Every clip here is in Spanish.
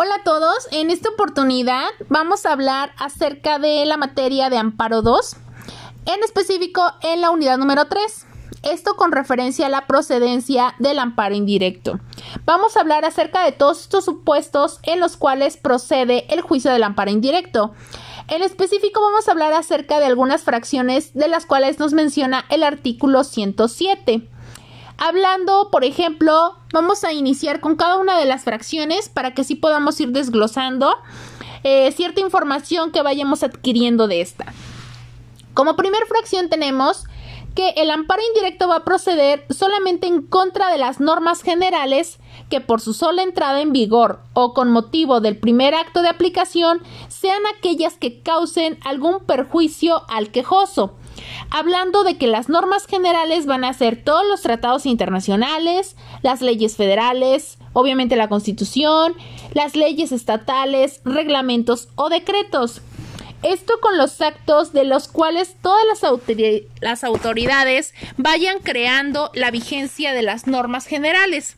Hola a todos, en esta oportunidad vamos a hablar acerca de la materia de Amparo 2, en específico en la unidad número 3. Esto con referencia a la procedencia del amparo indirecto. Vamos a hablar acerca de todos estos supuestos en los cuales procede el juicio del amparo indirecto. En específico vamos a hablar acerca de algunas fracciones de las cuales nos menciona el artículo 107. Hablando, por ejemplo, vamos a iniciar con cada una de las fracciones para que así podamos ir desglosando eh, cierta información que vayamos adquiriendo de esta. Como primer fracción tenemos que el amparo indirecto va a proceder solamente en contra de las normas generales que por su sola entrada en vigor o con motivo del primer acto de aplicación sean aquellas que causen algún perjuicio al quejoso, hablando de que las normas generales van a ser todos los tratados internacionales, las leyes federales, obviamente la Constitución, las leyes estatales, reglamentos o decretos. Esto con los actos de los cuales todas las, autoridades vayan creando la vigencia de las normas generales.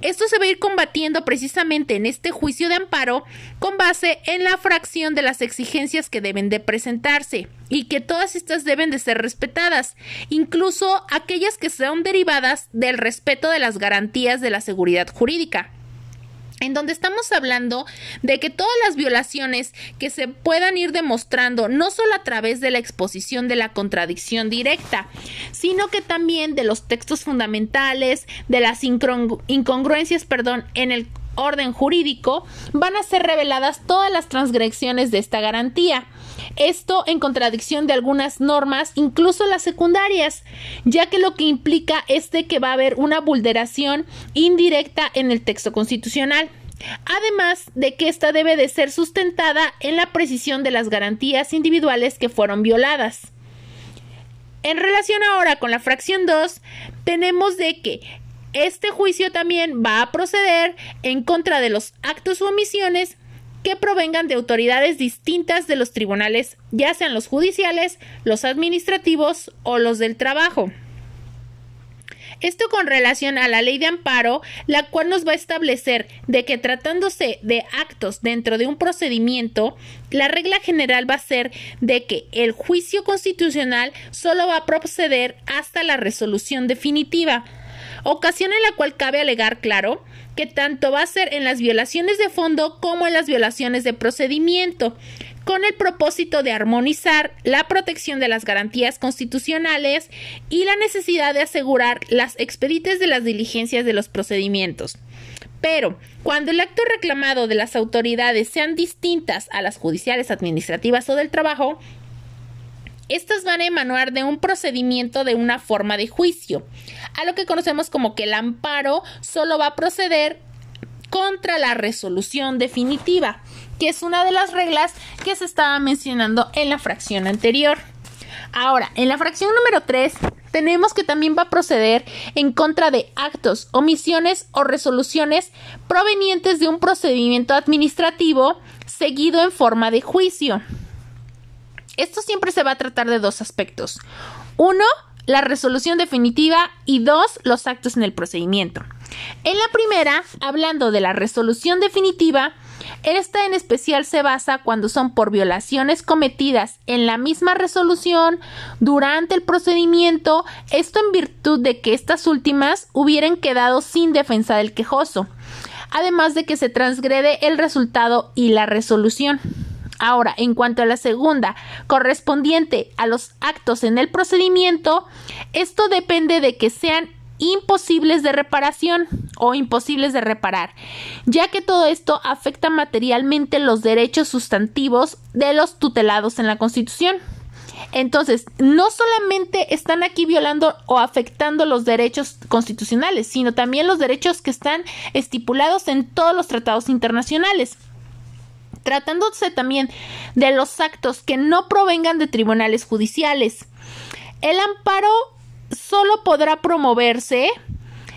Esto se va a ir combatiendo precisamente en este juicio de amparo con base en la fracción de las exigencias que deben de presentarse y que todas estas deben de ser respetadas, incluso aquellas que sean derivadas del respeto de las garantías de la seguridad jurídica en donde estamos hablando de que todas las violaciones que se puedan ir demostrando no solo a través de la exposición de la contradicción directa, sino que también de los textos fundamentales, de las incongruencias, perdón, en el orden jurídico, van a ser reveladas todas las transgresiones de esta garantía. Esto en contradicción de algunas normas, incluso las secundarias, ya que lo que implica es de que va a haber una vulneración indirecta en el texto constitucional. Además de que ésta debe de ser sustentada en la precisión de las garantías individuales que fueron violadas. En relación ahora con la fracción 2, tenemos de que este juicio también va a proceder en contra de los actos u omisiones que provengan de autoridades distintas de los tribunales, ya sean los judiciales, los administrativos o los del trabajo. Esto con relación a la ley de amparo, la cual nos va a establecer de que tratándose de actos dentro de un procedimiento, la regla general va a ser de que el juicio constitucional solo va a proceder hasta la resolución definitiva, ocasión en la cual cabe alegar, claro, que tanto va a ser en las violaciones de fondo como en las violaciones de procedimiento, con el propósito de armonizar la protección de las garantías constitucionales y la necesidad de asegurar las expedites de las diligencias de los procedimientos. Pero, cuando el acto reclamado de las autoridades sean distintas a las judiciales, administrativas o del trabajo, estas van a emanar de un procedimiento de una forma de juicio, a lo que conocemos como que el amparo solo va a proceder contra la resolución definitiva, que es una de las reglas que se estaba mencionando en la fracción anterior. Ahora, en la fracción número 3 tenemos que también va a proceder en contra de actos, omisiones o resoluciones provenientes de un procedimiento administrativo seguido en forma de juicio. Esto siempre se va a tratar de dos aspectos. Uno, la resolución definitiva y dos, los actos en el procedimiento. En la primera, hablando de la resolución definitiva, esta en especial se basa cuando son por violaciones cometidas en la misma resolución durante el procedimiento, esto en virtud de que estas últimas hubieran quedado sin defensa del quejoso, además de que se transgrede el resultado y la resolución. Ahora, en cuanto a la segunda, correspondiente a los actos en el procedimiento, esto depende de que sean imposibles de reparación o imposibles de reparar, ya que todo esto afecta materialmente los derechos sustantivos de los tutelados en la Constitución. Entonces, no solamente están aquí violando o afectando los derechos constitucionales, sino también los derechos que están estipulados en todos los tratados internacionales tratándose también de los actos que no provengan de tribunales judiciales. El amparo solo podrá promoverse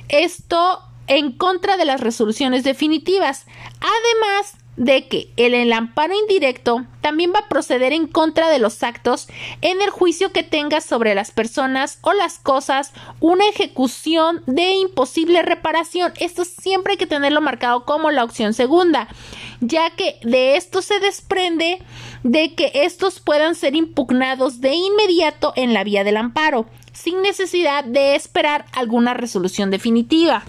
esto en contra de las resoluciones definitivas, además de que el, el, amparo indirecto también va a proceder en contra de los actos en el juicio que tenga sobre las personas o las cosas una ejecución de imposible reparación. Esto siempre hay que tenerlo marcado como la opción segunda, ya que de esto se desprende de que estos puedan ser impugnados de inmediato en la vía del amparo, sin necesidad de esperar alguna resolución definitiva.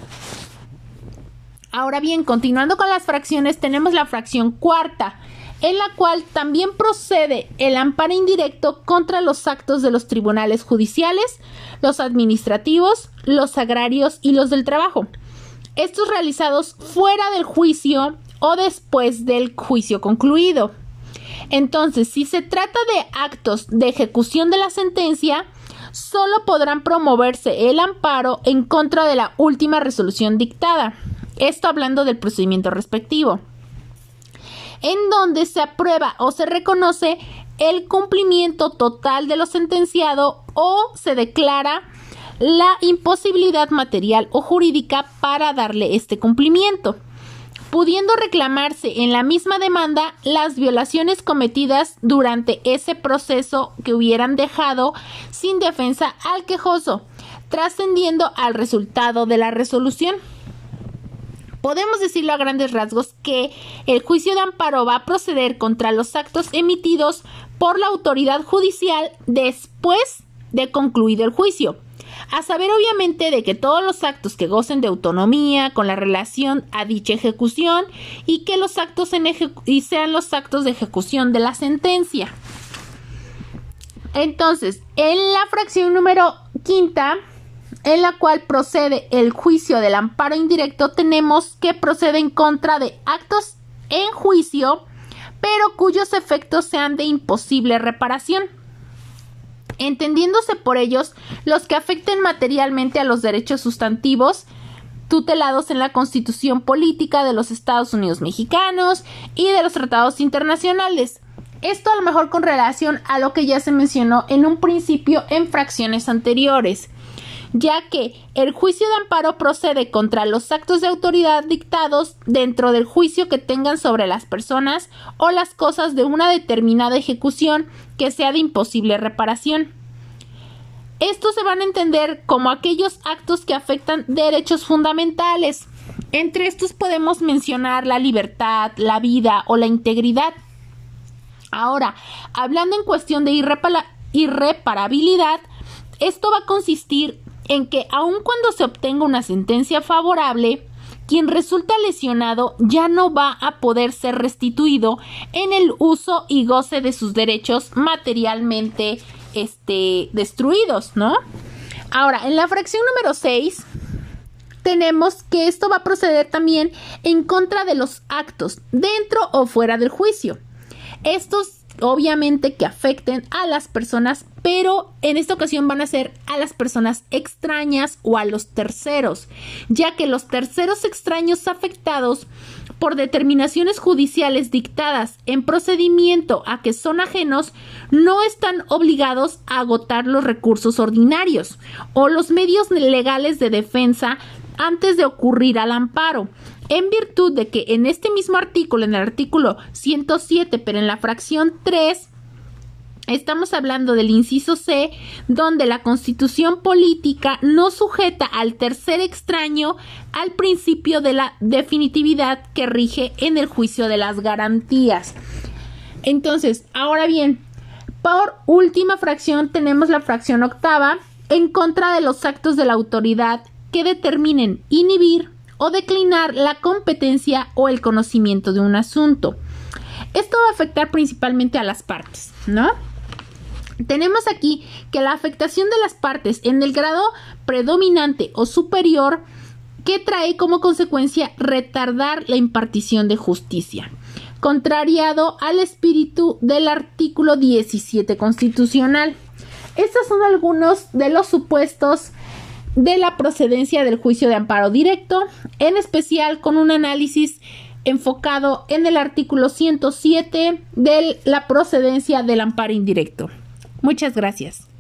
Ahora bien, continuando con las fracciones, tenemos la fracción cuarta, en la cual también procede el amparo indirecto contra los actos de los tribunales judiciales, los administrativos, los agrarios y los del trabajo. Estos realizados fuera del juicio o después del juicio concluido. Entonces, si se trata de actos de ejecución de la sentencia, solo podrán promoverse el amparo en contra de la última resolución dictada. Esto hablando del procedimiento respectivo, en donde se aprueba o se reconoce el cumplimiento total de lo sentenciado o se declara la imposibilidad material o jurídica para darle este cumplimiento, pudiendo reclamarse en la misma demanda las violaciones cometidas durante ese proceso que hubieran dejado sin defensa al quejoso, trascendiendo al resultado de la resolución. Podemos decirlo a grandes rasgos que el juicio de amparo va a proceder contra los actos emitidos por la autoridad judicial después de concluido el juicio. A saber obviamente de que todos los actos que gocen de autonomía con la relación a dicha ejecución y que los actos en y sean los actos de ejecución de la sentencia. Entonces, en la fracción número quinta en la cual procede el juicio del amparo indirecto, tenemos que procede en contra de actos en juicio, pero cuyos efectos sean de imposible reparación, entendiéndose por ellos los que afecten materialmente a los derechos sustantivos tutelados en la Constitución Política de los Estados Unidos Mexicanos y de los tratados internacionales. Esto a lo mejor con relación a lo que ya se mencionó en un principio en fracciones anteriores ya que el juicio de amparo procede contra los actos de autoridad dictados dentro del juicio que tengan sobre las personas o las cosas de una determinada ejecución que sea de imposible reparación. Estos se van a entender como aquellos actos que afectan derechos fundamentales. Entre estos podemos mencionar la libertad, la vida o la integridad. Ahora, hablando en cuestión de irreparabilidad, esto va a consistir en que aun cuando se obtenga una sentencia favorable, quien resulta lesionado ya no va a poder ser restituido en el uso y goce de sus derechos materialmente este, destruidos, ¿no? Ahora, en la fracción número 6 tenemos que esto va a proceder también en contra de los actos dentro o fuera del juicio. Estos obviamente que afecten a las personas, pero en esta ocasión van a ser a las personas extrañas o a los terceros, ya que los terceros extraños afectados por determinaciones judiciales dictadas en procedimiento a que son ajenos no están obligados a agotar los recursos ordinarios o los medios legales de defensa antes de ocurrir al amparo, en virtud de que en este mismo artículo, en el artículo 107, pero en la fracción 3, Estamos hablando del inciso C, donde la constitución política no sujeta al tercer extraño al principio de la definitividad que rige en el juicio de las garantías. Entonces, ahora bien, por última fracción tenemos la fracción octava en contra de los actos de la autoridad que determinen inhibir o declinar la competencia o el conocimiento de un asunto. Esto va a afectar principalmente a las partes, ¿no? Tenemos aquí que la afectación de las partes en el grado predominante o superior que trae como consecuencia retardar la impartición de justicia, contrariado al espíritu del artículo 17 constitucional. Estos son algunos de los supuestos de la procedencia del juicio de amparo directo, en especial con un análisis enfocado en el artículo 107 de la procedencia del amparo indirecto. Muchas gracias.